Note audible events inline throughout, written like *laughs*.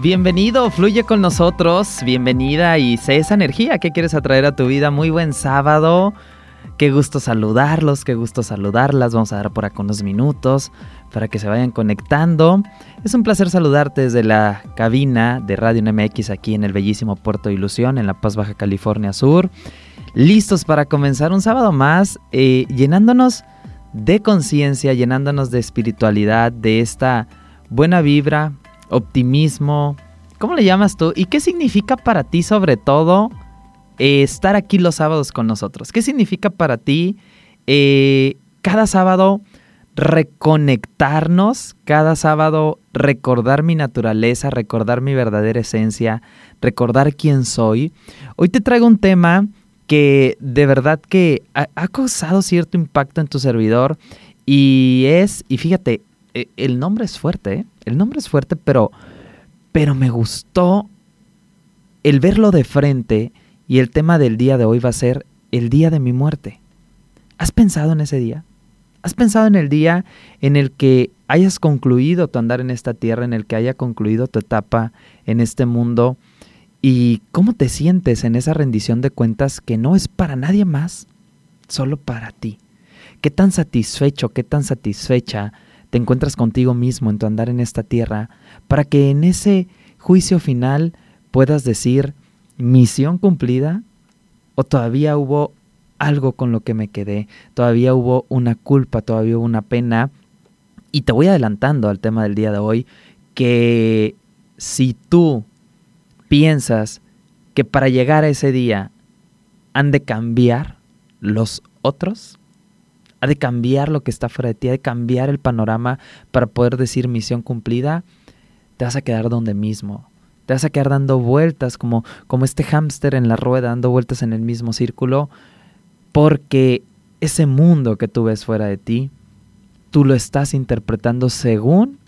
Bienvenido, fluye con nosotros, bienvenida y sé esa energía que quieres atraer a tu vida. Muy buen sábado, qué gusto saludarlos, qué gusto saludarlas. Vamos a dar por acá unos minutos para que se vayan conectando. Es un placer saludarte desde la cabina de Radio NMX aquí en el bellísimo Puerto Ilusión, en La Paz, Baja California Sur. Listos para comenzar un sábado más, eh, llenándonos de conciencia, llenándonos de espiritualidad, de esta buena vibra, optimismo. ¿Cómo le llamas tú? ¿Y qué significa para ti sobre todo eh, estar aquí los sábados con nosotros? ¿Qué significa para ti eh, cada sábado reconectarnos, cada sábado recordar mi naturaleza, recordar mi verdadera esencia, recordar quién soy? Hoy te traigo un tema que de verdad que ha, ha causado cierto impacto en tu servidor y es, y fíjate, el nombre es fuerte, ¿eh? el nombre es fuerte, pero, pero me gustó el verlo de frente y el tema del día de hoy va a ser el día de mi muerte. ¿Has pensado en ese día? ¿Has pensado en el día en el que hayas concluido tu andar en esta tierra, en el que haya concluido tu etapa en este mundo? ¿Y cómo te sientes en esa rendición de cuentas que no es para nadie más, solo para ti? ¿Qué tan satisfecho, qué tan satisfecha te encuentras contigo mismo en tu andar en esta tierra, para que en ese juicio final puedas decir, misión cumplida, o todavía hubo algo con lo que me quedé, todavía hubo una culpa, todavía hubo una pena. Y te voy adelantando al tema del día de hoy, que si tú piensas que para llegar a ese día han de cambiar los otros, ha de cambiar lo que está fuera de ti, ha de cambiar el panorama para poder decir misión cumplida, te vas a quedar donde mismo. Te vas a quedar dando vueltas como, como este hámster en la rueda, dando vueltas en el mismo círculo, porque ese mundo que tú ves fuera de ti, tú lo estás interpretando según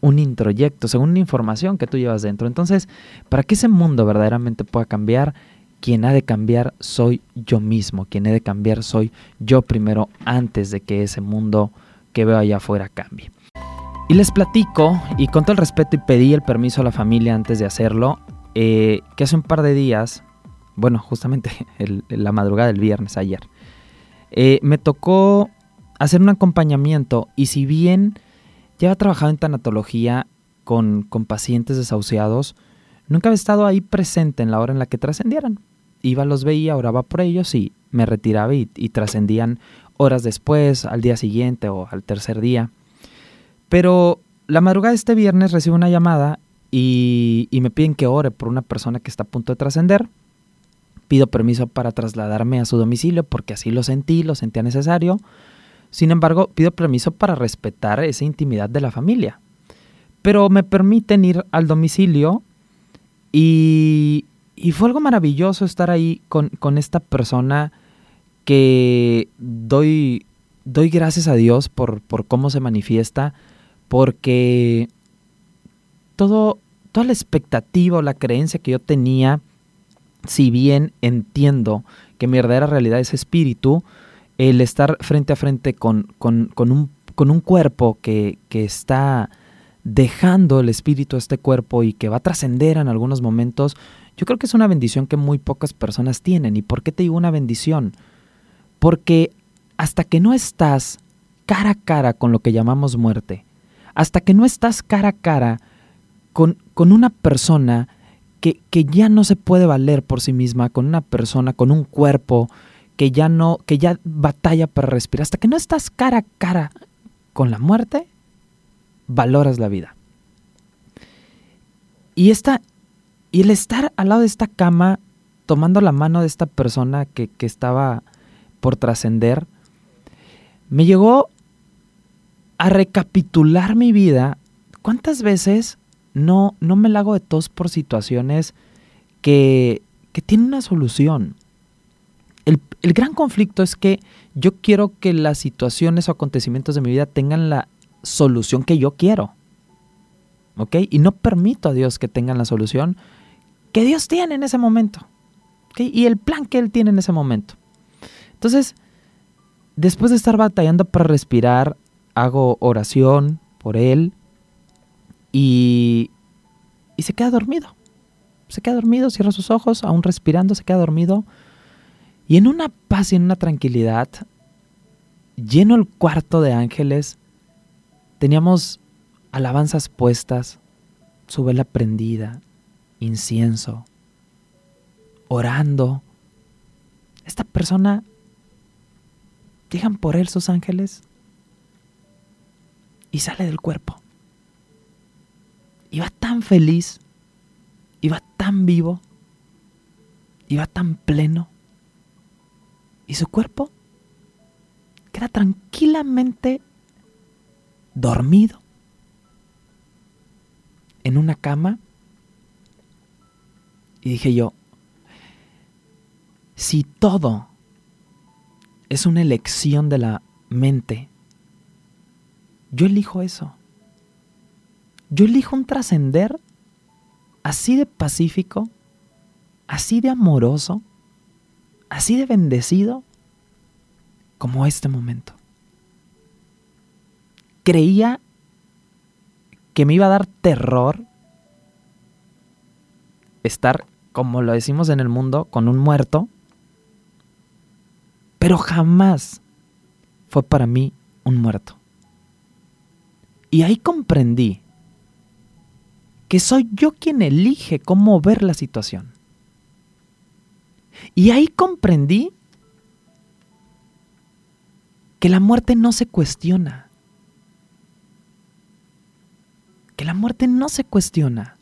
un introyecto, según una información que tú llevas dentro. Entonces, para que ese mundo verdaderamente pueda cambiar, quien ha de cambiar soy yo mismo, quien he de cambiar soy yo primero antes de que ese mundo que veo allá afuera cambie. Y les platico, y con todo el respeto y pedí el permiso a la familia antes de hacerlo, eh, que hace un par de días, bueno, justamente *laughs* la madrugada del viernes ayer, eh, me tocó hacer un acompañamiento y si bien ya he trabajado en tanatología con, con pacientes desahuciados, nunca había estado ahí presente en la hora en la que trascendieran iba, los veía, oraba por ellos y me retiraba y, trascendían horas después, al día siguiente o al tercer día. Pero la madrugada de este viernes recibo una llamada y, y, me piden que ore por una persona que está a punto de trascender. Pido permiso para trasladarme a su domicilio porque así lo sentí, lo sentía necesario. Sin embargo, pido permiso para respetar esa intimidad de la familia. Pero me permiten ir al domicilio y, y fue algo maravilloso estar ahí con, esta persona que doy, doy gracias a Dios por, por cómo se manifiesta, porque todo, toda la expectativa o la creencia que yo tenía, si bien entiendo que mi verdadera realidad es espíritu, el estar frente a frente con, con, un, con un, cuerpo que, que, está dejando el espíritu a este cuerpo y que va a trascender en algunos momentos, yo creo que es una bendición que muy pocas personas tienen. ¿Y por qué te digo una bendición? Porque hasta que no estás cara a cara con lo que llamamos muerte, hasta que no estás cara a cara con, con una persona que, que, ya no se puede valer por sí misma, con una persona, con un cuerpo que ya no, que ya batalla para respirar, hasta que no estás cara a cara con la muerte, valoras la vida. Y esta, y el estar al lado de esta cama, tomando la mano de esta persona que, estaba por trascender, me llegó a recapitular mi vida. ¿Cuántas veces no, no me la hago de tos por situaciones que, que tiene una solución. El, el, gran conflicto es que yo quiero que las situaciones o acontecimientos de mi vida tengan la solución que yo quiero. ¿Ok? Y no permito a Dios que tengan la solución que Dios tiene en ese momento. Y el plan que Él tiene en ese momento. Entonces, después de estar batallando para respirar, hago oración por Él y, y se queda dormido. Se queda dormido, cierra sus ojos, aún respirando, se queda dormido. Y en una paz y en una tranquilidad, lleno el cuarto de ángeles, teníamos alabanzas puestas, su vela prendida, incienso, orando. Esta persona, llegan por él sus ángeles y sale del cuerpo. Iba tan feliz, iba tan vivo, iba tan pleno. Y su cuerpo queda tranquilamente dormido en una cama y dije yo, si todo es una elección de la mente, yo elijo eso. Yo elijo un trascender así de pacífico, así de amoroso, así de bendecido como este momento. Creía que me iba a dar terror estar, como lo decimos en el mundo, con un muerto, pero jamás fue para mí un muerto. Y ahí comprendí que soy yo quien elige cómo ver la situación. Y ahí comprendí que la muerte no se cuestiona. Que la muerte no se cuestiona.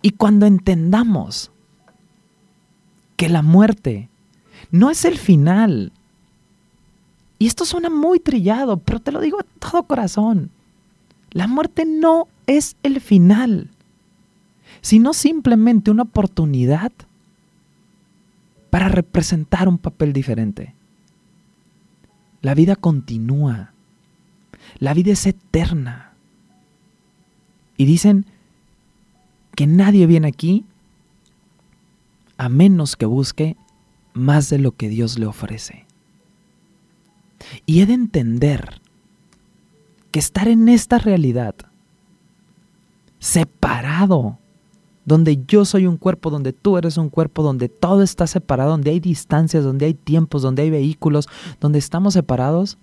Y cuando entendamos que la muerte no es el final, y esto suena muy trillado, pero te lo digo de todo corazón, la muerte no es el final, sino simplemente una oportunidad para representar un papel diferente. La vida continúa, la vida es eterna. Y dicen que nadie viene aquí a menos que busque más de lo que Dios le ofrece. Y he de entender que estar en esta realidad, separado, donde yo soy un cuerpo, donde tú eres un cuerpo, donde todo está separado, donde hay distancias, donde hay tiempos, donde hay vehículos, donde estamos separados,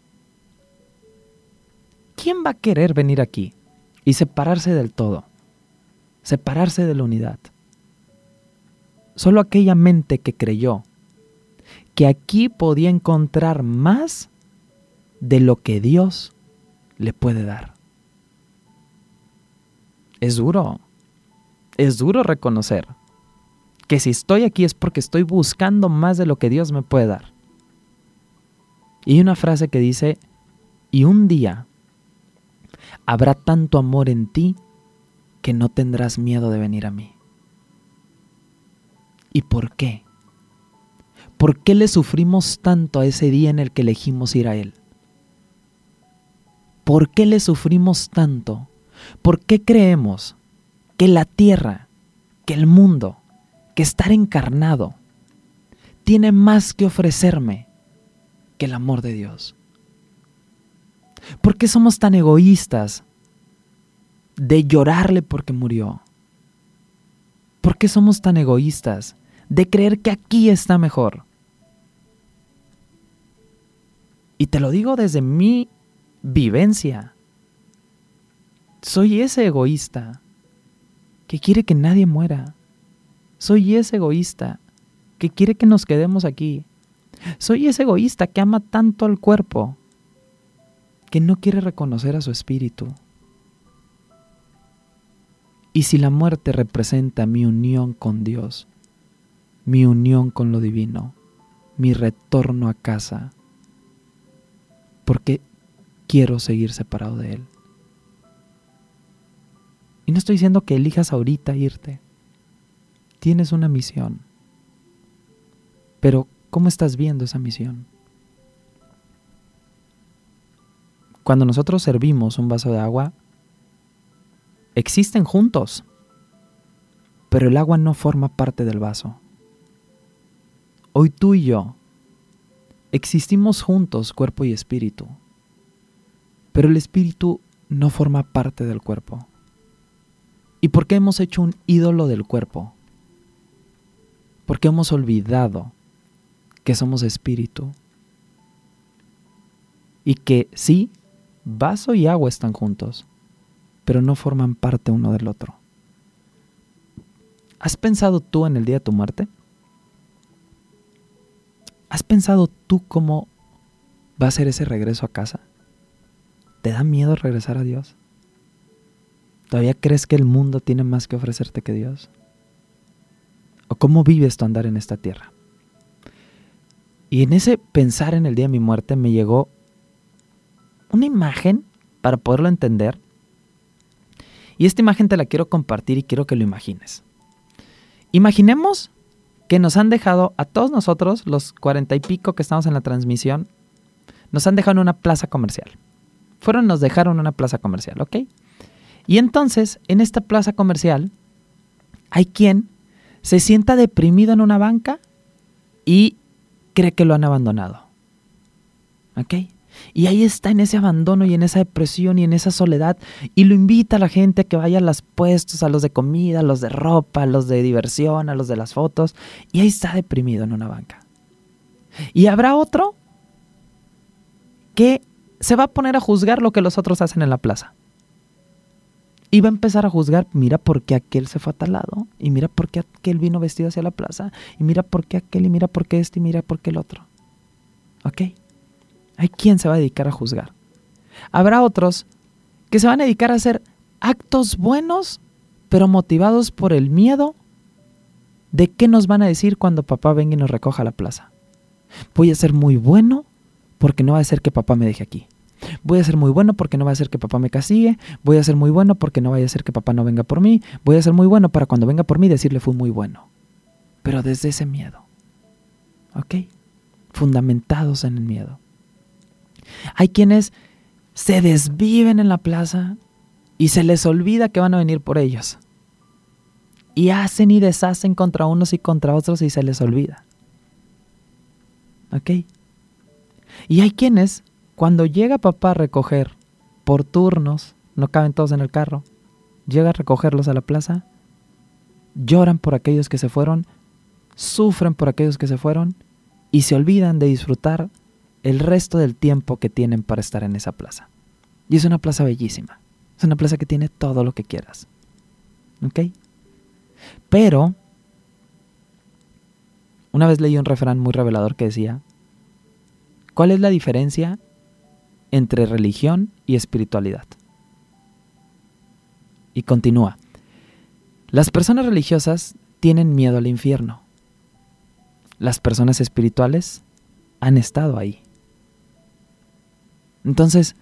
¿quién va a querer venir aquí y separarse del todo? Separarse de la unidad. Solo aquella mente que creyó que aquí podía encontrar más de lo que Dios le puede dar. Es duro, es duro reconocer que si estoy aquí es porque estoy buscando más de lo que Dios me puede dar. Y hay una frase que dice, y un día habrá tanto amor en ti que no tendrás miedo de venir a mí. ¿Y por qué? ¿Por qué le sufrimos tanto a ese día en el que elegimos ir a Él? ¿Por qué le sufrimos tanto? ¿Por qué creemos que la tierra, que el mundo, que estar encarnado, tiene más que ofrecerme que el amor de Dios? ¿Por qué somos tan egoístas de llorarle porque murió? ¿Por qué somos tan egoístas de creer que aquí está mejor? Y te lo digo desde mi vivencia. Soy ese egoísta que quiere que nadie muera. Soy ese egoísta que quiere que nos quedemos aquí. Soy ese egoísta que ama tanto al cuerpo que no quiere reconocer a su espíritu. Y si la muerte representa mi unión con Dios, mi unión con lo divino, mi retorno a casa, porque quiero seguir separado de Él. Y no estoy diciendo que elijas ahorita irte. tienes una misión. Pero, ¿cómo estás viendo esa misión? Cuando nosotros servimos un vaso de agua, existen juntos, pero el agua no forma parte del vaso. Hoy tú y yo existimos juntos, cuerpo y espíritu, pero el espíritu no forma parte del cuerpo. ¿Y por qué hemos hecho un ídolo del cuerpo? Porque hemos olvidado que somos espíritu y que sí, vaso y agua están juntos, pero no forman parte uno del otro. ¿Has pensado tú en el día de tu muerte? ¿Has pensado tú cómo va a ser ese regreso a casa? ¿Te da miedo regresar a Dios? ¿Todavía crees que el mundo tiene más que ofrecerte que Dios? ¿O cómo vives tu andar en esta tierra? Y en ese pensar en el día de mi muerte me llegó una imagen para poderlo entender. Y esta imagen te la quiero compartir y quiero que lo imagines. Imaginemos que nos han dejado a todos nosotros, los cuarenta y pico que estamos en la transmisión, nos han dejado en una plaza comercial. Fueron, nos dejaron una plaza comercial, ¿ok? Y entonces, en esta plaza comercial, hay quien se sienta deprimido en una banca y cree que lo han abandonado. ¿Ok? Y ahí está en ese abandono y en esa depresión y en esa soledad. Y lo invita a la gente a que vaya a los puestos, a los de comida, a los de ropa, a los de diversión, a los de las fotos. Y ahí está deprimido en una banca. Y habrá otro que se va a poner a juzgar lo que los otros hacen en la plaza. Y va a empezar a juzgar, mira por qué aquel se fue a tal lado, y mira por qué aquel vino vestido hacia la plaza, y mira por qué aquel, y mira por qué este, y mira por qué el otro. ¿Ok? Hay quien se va a dedicar a juzgar. Habrá otros que se van a dedicar a hacer actos buenos, pero motivados por el miedo de qué nos van a decir cuando papá venga y nos recoja a la plaza. Voy a ser muy bueno porque no va a ser que papá me deje aquí. Voy a ser muy bueno porque no va a ser que papá me castigue. Voy a ser muy bueno porque no vaya a ser que papá no venga por mí. Voy a ser muy bueno para cuando venga por mí decirle fui muy bueno. Pero desde ese miedo. ¿Ok? Fundamentados en el miedo. Hay quienes se desviven en la plaza y se les olvida que van a venir por ellos. Y hacen y deshacen contra unos y contra otros y se les olvida. ¿Ok? Y hay quienes cuando llega papá a recoger por turnos, no caben todos en el carro, llega a recogerlos a la plaza, lloran por aquellos que se fueron, sufren por aquellos que se fueron y se olvidan de disfrutar el resto del tiempo que tienen para estar en esa plaza. Y es una plaza bellísima. Es una plaza que tiene todo lo que quieras. ¿Ok? Pero, una vez leí un refrán muy revelador que decía, ¿cuál es la diferencia entre religión y espiritualidad. Y continúa. Las personas religiosas tienen miedo al infierno. Las personas espirituales han estado ahí. Entonces,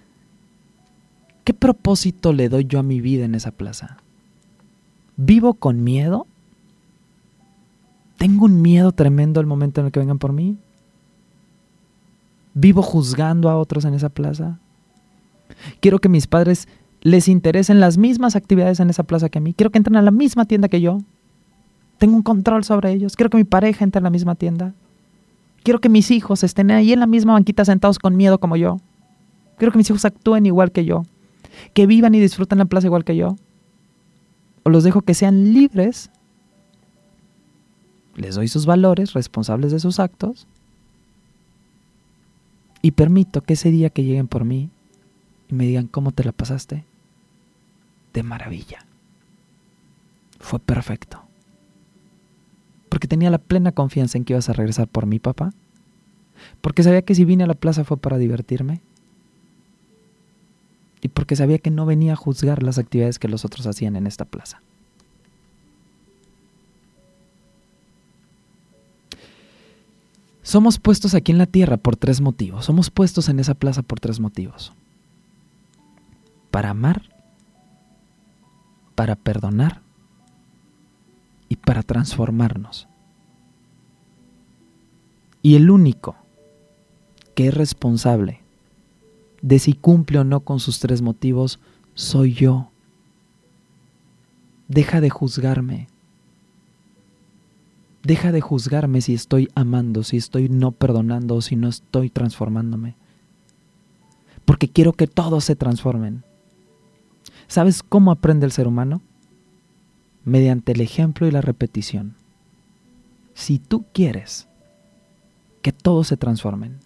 ¿qué propósito le doy yo a mi vida en esa plaza? ¿Vivo con miedo? ¿Tengo un miedo tremendo el momento en el que vengan por mí? ¿Vivo juzgando a otros en esa plaza? Quiero que mis padres les interesen las mismas actividades en esa plaza que a mí. Quiero que entren a la misma tienda que yo. Tengo un control sobre ellos. Quiero que mi pareja entre en la misma tienda. Quiero que mis hijos estén ahí en la misma banquita sentados con miedo como yo. Quiero que mis hijos actúen igual que yo. Que vivan y disfruten la plaza igual que yo. O los dejo que sean libres. Les doy sus valores, responsables de sus actos y permito que ese día que lleguen por mí y me digan cómo te la pasaste, de maravilla. Fue perfecto. Porque tenía la plena confianza en que ibas a regresar por mí, papá. Porque sabía que si vine a la plaza fue para divertirme. Y porque sabía que no venía a juzgar las actividades que los otros hacían en esta plaza. Somos puestos aquí en la tierra por tres motivos. Somos puestos en esa plaza por tres motivos. Para amar, para perdonar y para transformarnos. Y el único que es responsable de si cumple o no con sus tres motivos soy yo. Deja de juzgarme. Deja de juzgarme si estoy amando, si estoy no perdonando o si no estoy transformándome. Porque quiero que todos se transformen. ¿Sabes cómo aprende el ser humano? Mediante el ejemplo y la repetición. Si tú quieres que todos se transformen,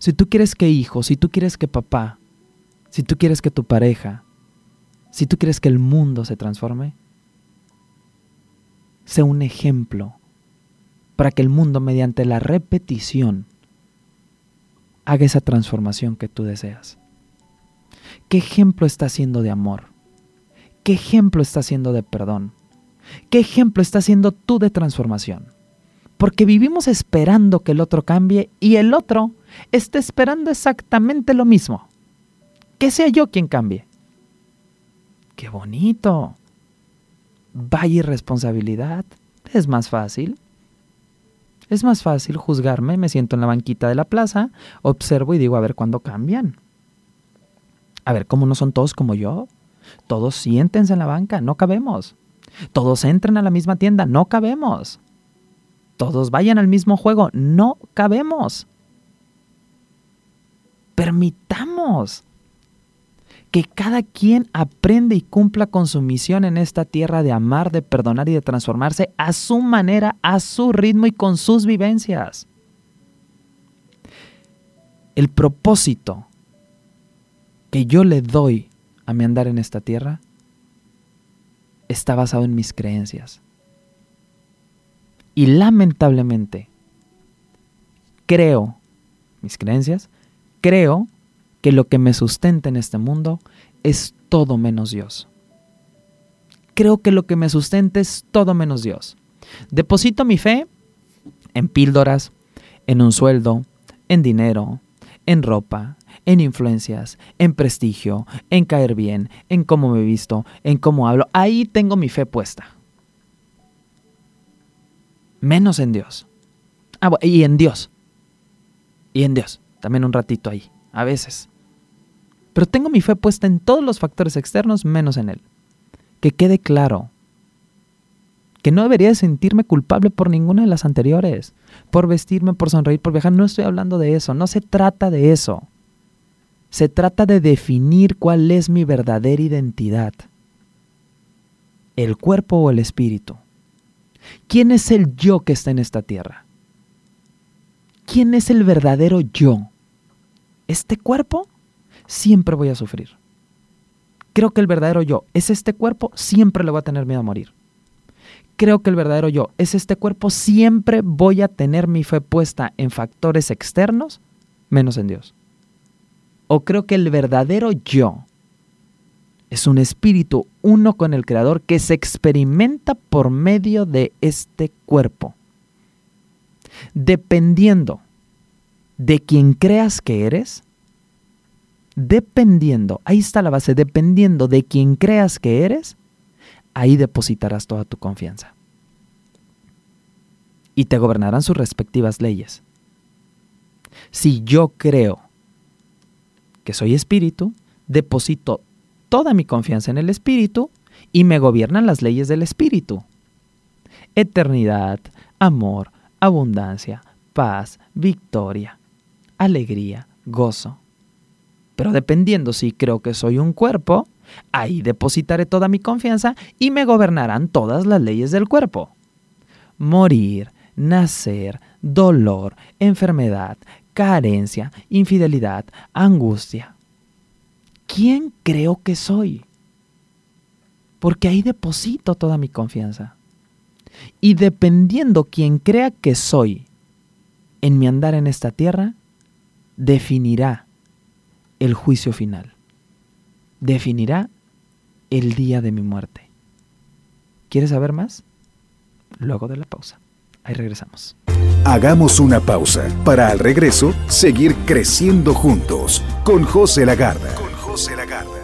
si tú quieres que hijo, si tú quieres que papá, si tú quieres que tu pareja, si tú quieres que el mundo se transforme, sea un ejemplo para que el mundo mediante la repetición haga esa transformación que tú deseas. ¿Qué ejemplo está haciendo de amor? ¿Qué ejemplo está haciendo de perdón? ¿Qué ejemplo está haciendo tú de transformación? Porque vivimos esperando que el otro cambie y el otro está esperando exactamente lo mismo. Que sea yo quien cambie. ¡Qué bonito! Vaya irresponsabilidad. Es más fácil. Es más fácil juzgarme, me siento en la banquita de la plaza, observo y digo a ver cuándo cambian. A ver, ¿cómo no son todos como yo? Todos siéntense en la banca, no cabemos. Todos entren a la misma tienda, no cabemos. Todos vayan al mismo juego, no cabemos permitamos que cada quien aprenda y cumpla con su misión en esta tierra de amar, de perdonar y de transformarse a su manera, a su ritmo y con sus vivencias. El propósito que yo le doy a mi andar en esta tierra está basado en mis creencias. Y lamentablemente, creo, mis creencias, creo que lo que me sustenta en este mundo es todo menos Dios. Creo que lo que me sustenta es todo menos Dios. Deposito mi fe en píldoras, en un sueldo, en dinero, en ropa, en influencias, en prestigio, en caer bien, en cómo me visto, en cómo hablo. Ahí tengo mi fe puesta. Menos en Dios. Ah, y en Dios. Y en Dios también un ratito ahí, a veces. Pero tengo mi fe puesta en todos los factores externos menos en Él. Que quede claro que no debería sentirme culpable por ninguna de las anteriores, por vestirme, por sonreír, por viajar. No estoy hablando de eso, no se trata de eso. Se trata de definir cuál es mi verdadera identidad. ¿El cuerpo o el espíritu? ¿Quién es el yo que está en esta tierra? ¿Quién es el verdadero yo? ¿Este cuerpo? Siempre voy a sufrir. Creo que el verdadero yo es este cuerpo, siempre le voy a tener miedo a morir. Creo que el verdadero yo es este cuerpo, siempre voy a tener mi fe puesta en factores externos, menos en Dios. O creo que el verdadero yo es un espíritu uno con el Creador que se experimenta por medio de este cuerpo dependiendo de quien creas que eres, dependiendo, ahí está la base, dependiendo de quien creas que eres, ahí depositarás toda tu confianza. Y te gobernarán sus respectivas leyes. Si yo creo que soy espíritu, deposito toda mi confianza en el espíritu y me gobiernan las leyes del espíritu. Eternidad, amor, abundancia, paz, victoria, alegría, gozo. Pero dependiendo si creo que soy un cuerpo, ahí depositaré toda mi confianza y me gobernarán todas las leyes del cuerpo. Morir, nacer, dolor, enfermedad, carencia, infidelidad, angustia. ¿Quién creo que soy? Porque ahí deposito toda mi confianza. Y dependiendo quien crea que soy en mi andar en esta tierra, definirá el juicio final. Definirá el día de mi muerte. ¿Quieres saber más? Luego de la pausa. Ahí regresamos. Hagamos una pausa para al regreso seguir creciendo juntos con José Lagarda. José Lagarda.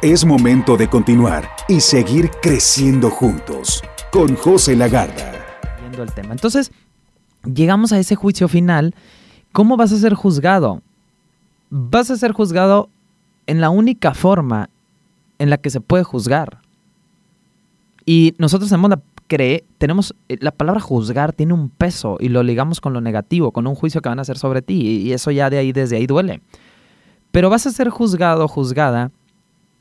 Es momento de continuar y seguir creciendo juntos con José Lagarda. Viendo el tema. Entonces, llegamos a ese juicio final. ¿Cómo vas a ser juzgado? Vas a ser juzgado en la única forma en la que se puede juzgar. Y nosotros tenemos la, cree, tenemos eh, la palabra juzgar tiene un peso y lo ligamos con lo negativo, con un juicio que van a hacer sobre ti y eso ya de ahí desde ahí duele. Pero vas a ser juzgado o juzgada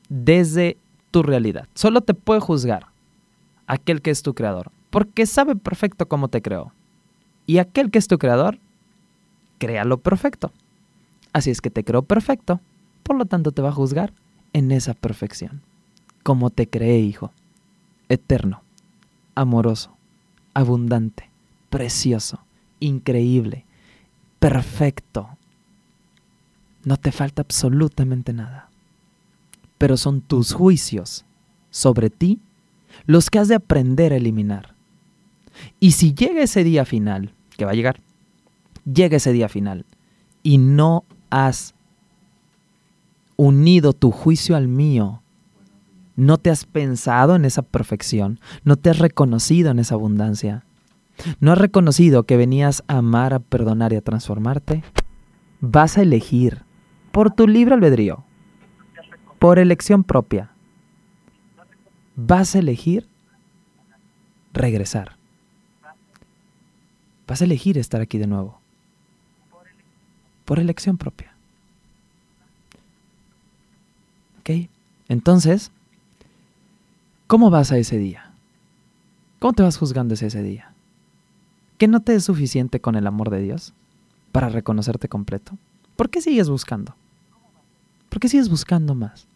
desde tu realidad. Solo te puede juzgar aquel que es tu creador, porque sabe perfecto cómo te creó. Y aquel que es tu creador, crea lo perfecto. Así es que te creó perfecto, por lo tanto te va a juzgar en esa perfección, como te creé, hijo, eterno, amoroso, abundante, precioso, increíble, perfecto. No te falta absolutamente nada pero son tus juicios sobre ti los que has de aprender a eliminar. Y si llega ese día final, que va a llegar, llega ese día final, y no has unido tu juicio al mío, no te has pensado en esa perfección, no te has reconocido en esa abundancia, no has reconocido que venías a amar, a perdonar y a transformarte, vas a elegir por tu libre albedrío por elección propia, vas a elegir regresar. Vas a elegir estar aquí de nuevo. Por elección propia. ¿Ok? Entonces, ¿cómo vas a ese día? ¿Cómo te vas juzgando ese día? ¿Que no te es suficiente con el amor de Dios para reconocerte completo? ¿Por qué sigues buscando? ¿Por qué sigues buscando más?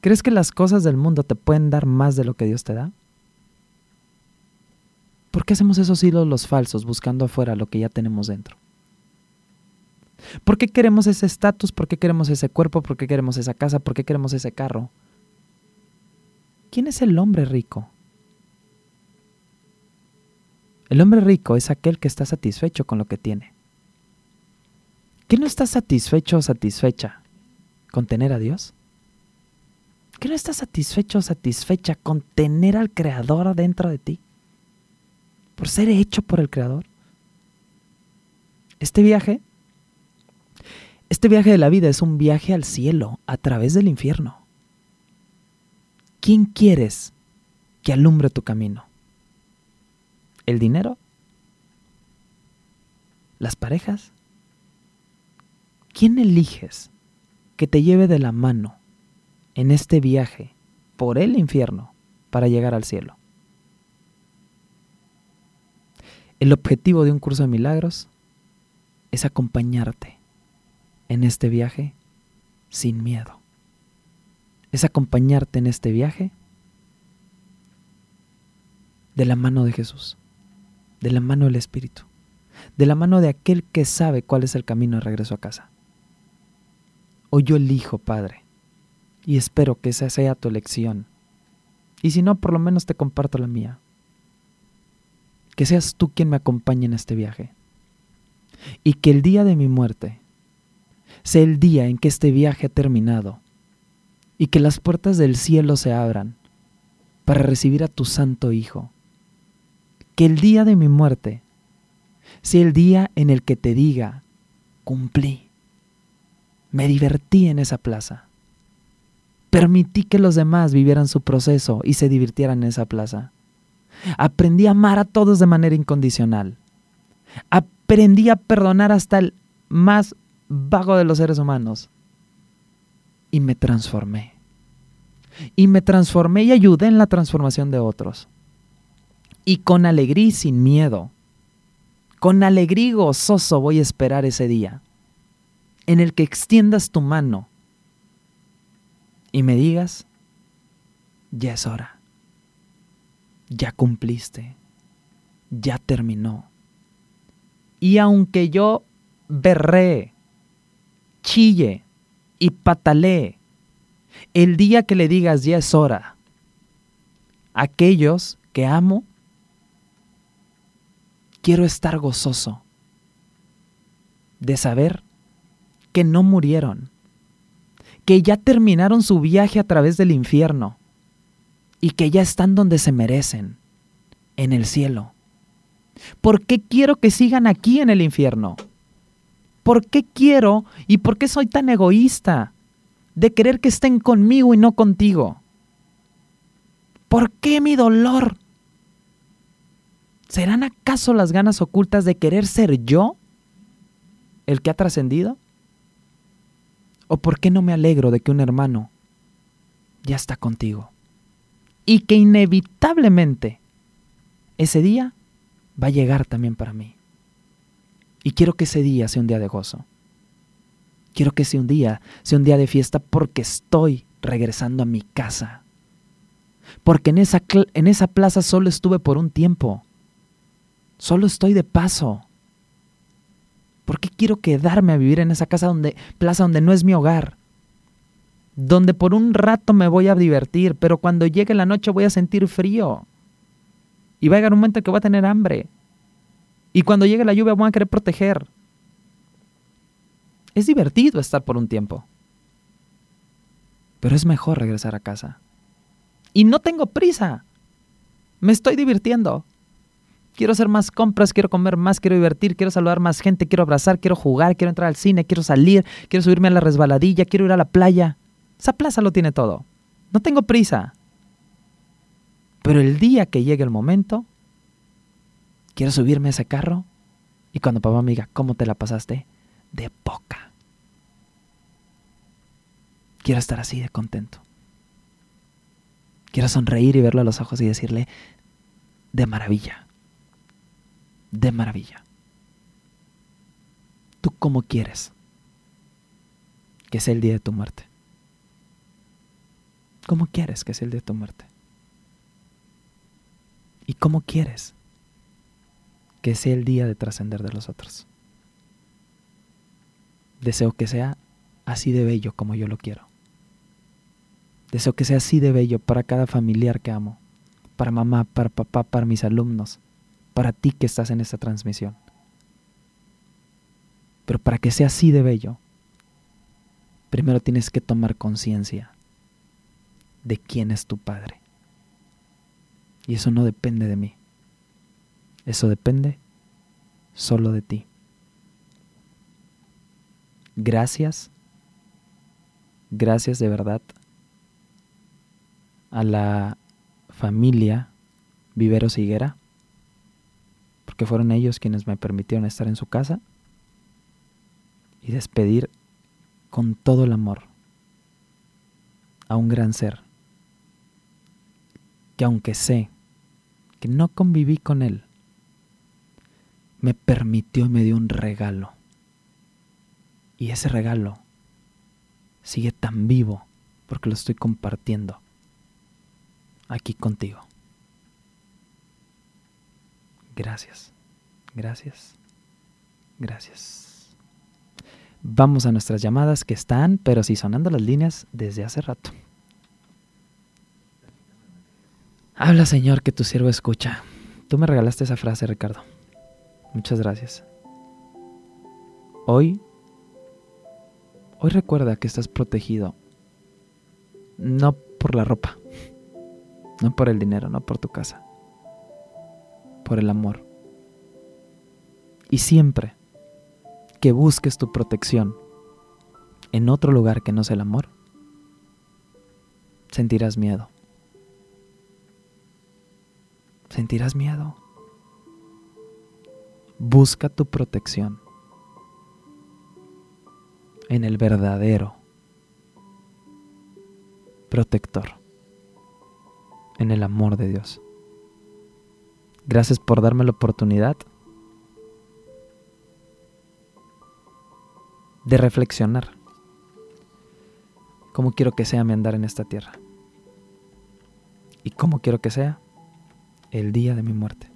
¿Crees que las cosas del mundo te pueden dar más de lo que Dios te da? ¿Por qué hacemos esos hilos los falsos buscando afuera lo que ya tenemos dentro? ¿Por qué queremos ese estatus? ¿Por qué queremos ese cuerpo? ¿Por qué queremos esa casa? ¿Por qué queremos ese carro? ¿Quién es el hombre rico? El hombre rico es aquel que está satisfecho con lo que tiene. ¿Qué no está satisfecho o satisfecha con tener a Dios? ¿Qué no estás satisfecho o satisfecha con tener al Creador dentro de ti? Por ser hecho por el Creador. Este viaje, este viaje de la vida es un viaje al cielo a través del infierno. ¿Quién quieres que alumbre tu camino? ¿El dinero? ¿Las parejas? ¿Quién eliges que te lleve de la mano en este viaje por el infierno para llegar al cielo. El objetivo de un curso de milagros es acompañarte en este viaje sin miedo. Es acompañarte en este viaje de la mano de Jesús, de la mano del Espíritu, de la mano de aquel que sabe cuál es el camino de regreso a casa. Hoy yo elijo, Padre, y espero que esa sea tu elección. Y si no, por lo menos te comparto la mía. Que seas tú quien me acompañe en este viaje. Y que el día de mi muerte sea el día en que este viaje ha terminado y que las puertas del cielo se abran para recibir a tu santo Hijo. Que el día de mi muerte sea el día en el que te diga, cumplí, me divertí en esa plaza Permití que los demás vivieran su proceso y se divirtieran en esa plaza. Aprendí a amar a todos de manera incondicional. Aprendí a perdonar hasta el más vago de los seres humanos. Y me transformé. Y me transformé y ayudé en la transformación de otros. Y con alegría y sin miedo, con alegría y gozoso voy a esperar ese día en el que extiendas tu mano y me digas, ya es hora, ya cumpliste, ya terminó. Y aunque yo berré, chille y patalee, el día que le digas ya es hora, aquellos que amo, quiero estar gozoso de saber que no murieron, que ya terminaron su viaje a través del infierno y que ya están donde se merecen, en el cielo. ¿Por qué quiero que sigan aquí en el infierno? ¿Por qué quiero y por qué soy tan egoísta de querer que estén conmigo y no contigo? ¿Por qué mi dolor? ¿Serán acaso las ganas ocultas de querer ser yo el que ha trascendido? ¿O por qué no me alegro de que un hermano ya está contigo? Y que inevitablemente ese día va a llegar también para mí. Y quiero que ese día sea un día de gozo. Quiero que sea un día, sea un día de fiesta porque estoy regresando a mi casa. Porque en esa, en esa plaza solo estuve por un tiempo. Solo estoy de paso. ¿Por qué quiero quedarme a vivir en esa casa donde, plaza donde no es mi hogar? Donde por un rato me voy a divertir, pero cuando llegue la noche voy a sentir frío. Y va a llegar un momento en que voy a tener hambre. Y cuando llegue la lluvia voy a querer proteger. Es divertido estar por un tiempo. Pero es mejor regresar a casa. Y no tengo prisa. Me estoy divirtiendo. Quiero hacer más compras, quiero comer más, quiero divertir, quiero saludar más gente, quiero abrazar, quiero jugar, quiero entrar al cine, quiero salir, quiero subirme a la resbaladilla, quiero ir a la playa. Esa plaza lo tiene todo. No tengo prisa. Pero el día que llegue el momento, quiero subirme a ese carro y cuando papá me diga, ¿cómo te la pasaste? De poca. Quiero estar así de contento. Quiero sonreír y verlo a los ojos y decirle, de maravilla de maravilla. ¿Tú cómo quieres que sea el día de tu muerte? ¿Cómo quieres que sea el día de tu muerte? ¿Y cómo quieres que sea el día de trascender de los otros? Deseo que sea así de bello como yo lo quiero. Deseo que sea así de bello para cada familiar que amo, para mamá, para papá, para mis alumnos, para ti que estás en esta transmisión. Pero para que sea así de bello, primero tienes que tomar conciencia de quién es tu Padre. Y eso no depende de mí. Eso depende solo de ti. Gracias, gracias de verdad a la familia Viveros Higuera porque fueron ellos quienes me permitieron estar en su casa y despedir con todo el amor a un gran ser que aunque sé que no conviví con él, me permitió y me dio un regalo. Y ese regalo sigue tan vivo porque lo estoy compartiendo aquí contigo. Gracias, gracias, gracias. Vamos a nuestras llamadas que están, pero sí sonando las líneas desde hace rato. Habla Señor que tu siervo escucha. Tú me regalaste esa frase, Ricardo. Muchas gracias. Hoy, hoy recuerda que estás protegido. No por la ropa, no por el dinero, no por tu casa por el amor. Y siempre que busques tu protección en otro lugar que no sea el amor, sentirás miedo. Sentirás miedo. Busca tu protección en el verdadero protector, en el amor de Dios. Gracias por darme la oportunidad de reflexionar cómo quiero que sea mi andar en esta tierra y cómo quiero que sea el día de mi muerte.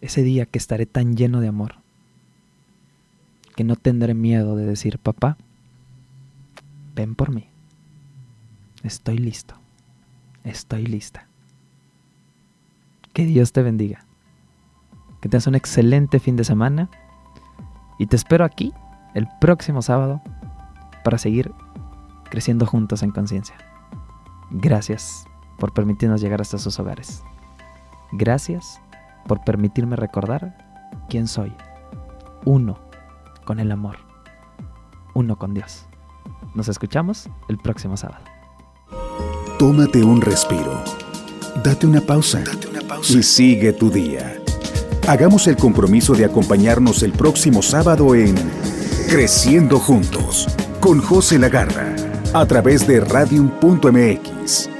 Ese día que estaré tan lleno de amor que no tendré miedo de decir, papá, ven por mí. Estoy listo. Estoy lista. Que Dios te bendiga. Que tengas un excelente fin de semana. Y te espero aquí el próximo sábado para seguir creciendo juntos en conciencia. Gracias por permitirnos llegar hasta sus hogares. Gracias por permitirme recordar quién soy. Uno con el amor. Uno con Dios. Nos escuchamos el próximo sábado. Tómate un respiro. Date una pausa. Y sigue tu día. Hagamos el compromiso de acompañarnos el próximo sábado en Creciendo Juntos con José Lagarra a través de radium.mx.